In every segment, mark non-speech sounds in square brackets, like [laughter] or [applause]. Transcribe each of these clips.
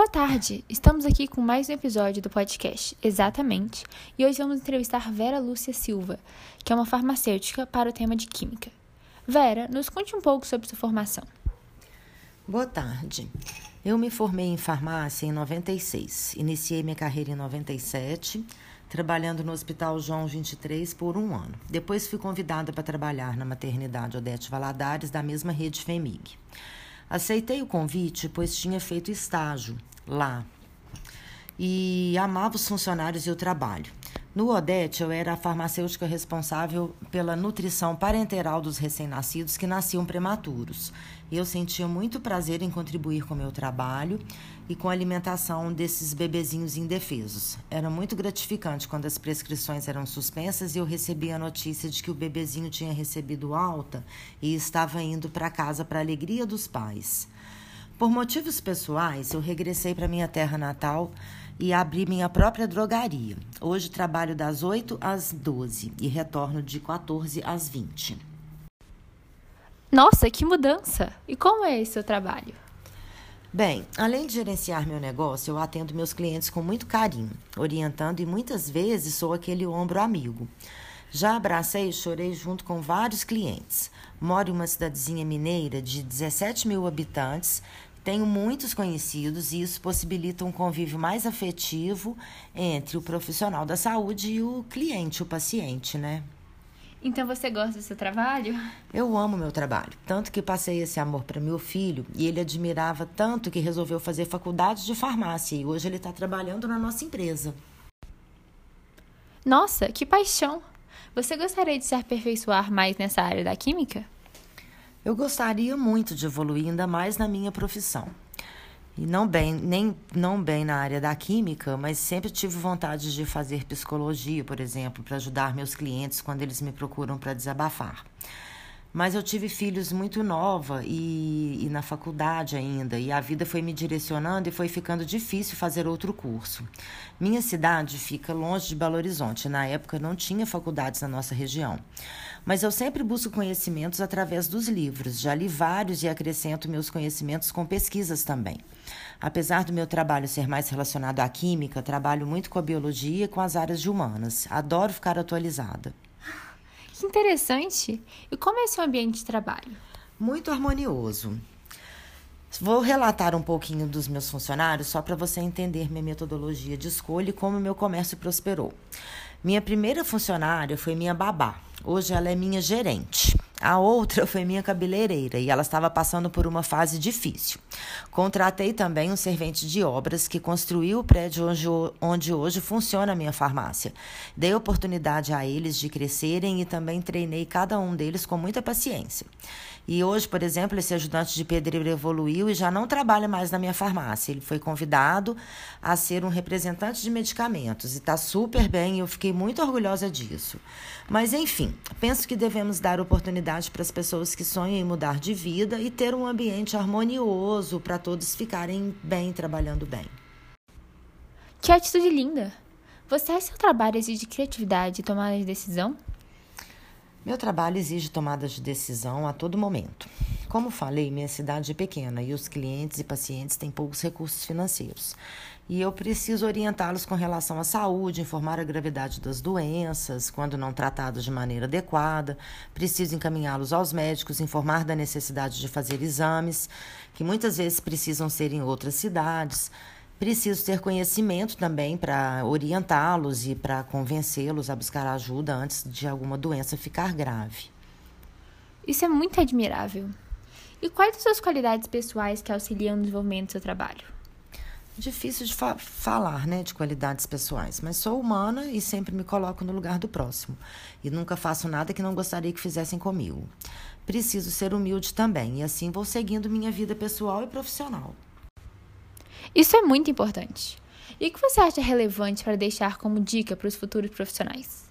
Boa tarde! Estamos aqui com mais um episódio do podcast Exatamente e hoje vamos entrevistar Vera Lúcia Silva, que é uma farmacêutica para o tema de Química. Vera, nos conte um pouco sobre sua formação. Boa tarde. Eu me formei em farmácia em 96. Iniciei minha carreira em 97, trabalhando no Hospital João 23 por um ano. Depois fui convidada para trabalhar na maternidade Odete Valadares, da mesma rede FEMIG. Aceitei o convite, pois tinha feito estágio lá e amava os funcionários e o trabalho. No Odete, eu era a farmacêutica responsável pela nutrição parenteral dos recém-nascidos que nasciam prematuros. Eu sentia muito prazer em contribuir com o meu trabalho e com a alimentação desses bebezinhos indefesos. Era muito gratificante quando as prescrições eram suspensas e eu recebia a notícia de que o bebezinho tinha recebido alta e estava indo para casa para a alegria dos pais. Por motivos pessoais, eu regressei para minha terra natal e abri minha própria drogaria. Hoje trabalho das 8 às 12 e retorno de 14 às 20. Nossa, que mudança! E como é esse seu trabalho? Bem, além de gerenciar meu negócio, eu atendo meus clientes com muito carinho, orientando e muitas vezes sou aquele ombro amigo. Já abracei e chorei junto com vários clientes. Moro em uma cidadezinha mineira de 17 mil habitantes tenho muitos conhecidos e isso possibilita um convívio mais afetivo entre o profissional da saúde e o cliente, o paciente, né? Então você gosta do seu trabalho? Eu amo meu trabalho, tanto que passei esse amor para meu filho e ele admirava tanto que resolveu fazer faculdade de farmácia e hoje ele está trabalhando na nossa empresa. Nossa, que paixão! Você gostaria de se aperfeiçoar mais nessa área da química? Eu gostaria muito de evoluir ainda mais na minha profissão. E não bem, nem não bem na área da química, mas sempre tive vontade de fazer psicologia, por exemplo, para ajudar meus clientes quando eles me procuram para desabafar. Mas eu tive filhos muito nova e, e, na faculdade ainda, e a vida foi me direcionando e foi ficando difícil fazer outro curso. Minha cidade fica longe de Belo Horizonte, na época não tinha faculdades na nossa região. Mas eu sempre busco conhecimentos através dos livros, já li vários e acrescento meus conhecimentos com pesquisas também. Apesar do meu trabalho ser mais relacionado à química, trabalho muito com a biologia e com as áreas de humanas. Adoro ficar atualizada. Que interessante! E como é seu ambiente de trabalho? Muito harmonioso. Vou relatar um pouquinho dos meus funcionários só para você entender minha metodologia de escolha e como meu comércio prosperou. Minha primeira funcionária foi minha babá. Hoje ela é minha gerente. A outra [laughs] foi minha cabeleireira e ela estava passando por uma fase difícil. Contratei também um servente de obras que construiu o prédio onde, onde hoje funciona a minha farmácia. Dei oportunidade a eles de crescerem e também treinei cada um deles com muita paciência. E hoje, por exemplo, esse ajudante de pedreiro evoluiu e já não trabalha mais na minha farmácia. Ele foi convidado a ser um representante de medicamentos e está super bem e eu fiquei muito orgulhosa disso. Mas, enfim, penso que devemos dar oportunidade para as pessoas que sonham em mudar de vida e ter um ambiente harmonioso para todos ficarem bem, trabalhando bem. Que atitude linda! Você acha que seu trabalho exige criatividade e tomada de decisão? Meu trabalho exige tomadas de decisão a todo momento. Como falei, minha cidade é pequena e os clientes e pacientes têm poucos recursos financeiros. E eu preciso orientá-los com relação à saúde, informar a gravidade das doenças, quando não tratadas de maneira adequada. Preciso encaminhá-los aos médicos, informar da necessidade de fazer exames, que muitas vezes precisam ser em outras cidades. Preciso ter conhecimento também para orientá-los e para convencê-los a buscar ajuda antes de alguma doença ficar grave. Isso é muito admirável. E quais as suas qualidades pessoais que auxiliam no desenvolvimento do seu trabalho? Difícil de fa falar, né, de qualidades pessoais, mas sou humana e sempre me coloco no lugar do próximo. E nunca faço nada que não gostaria que fizessem comigo. Preciso ser humilde também, e assim vou seguindo minha vida pessoal e profissional. Isso é muito importante. E o que você acha relevante para deixar como dica para os futuros profissionais?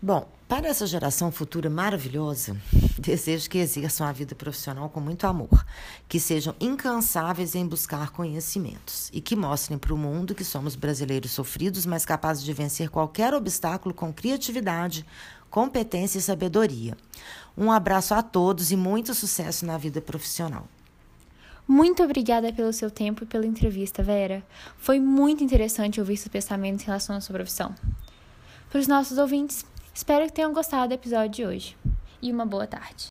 Bom, para essa geração futura maravilhosa, [laughs] desejo que exerçam a vida profissional com muito amor, que sejam incansáveis em buscar conhecimentos e que mostrem para o mundo que somos brasileiros sofridos, mas capazes de vencer qualquer obstáculo com criatividade, competência e sabedoria. Um abraço a todos e muito sucesso na vida profissional. Muito obrigada pelo seu tempo e pela entrevista, Vera. Foi muito interessante ouvir seus pensamentos em relação à sua profissão. Para os nossos ouvintes, espero que tenham gostado do episódio de hoje. E uma boa tarde.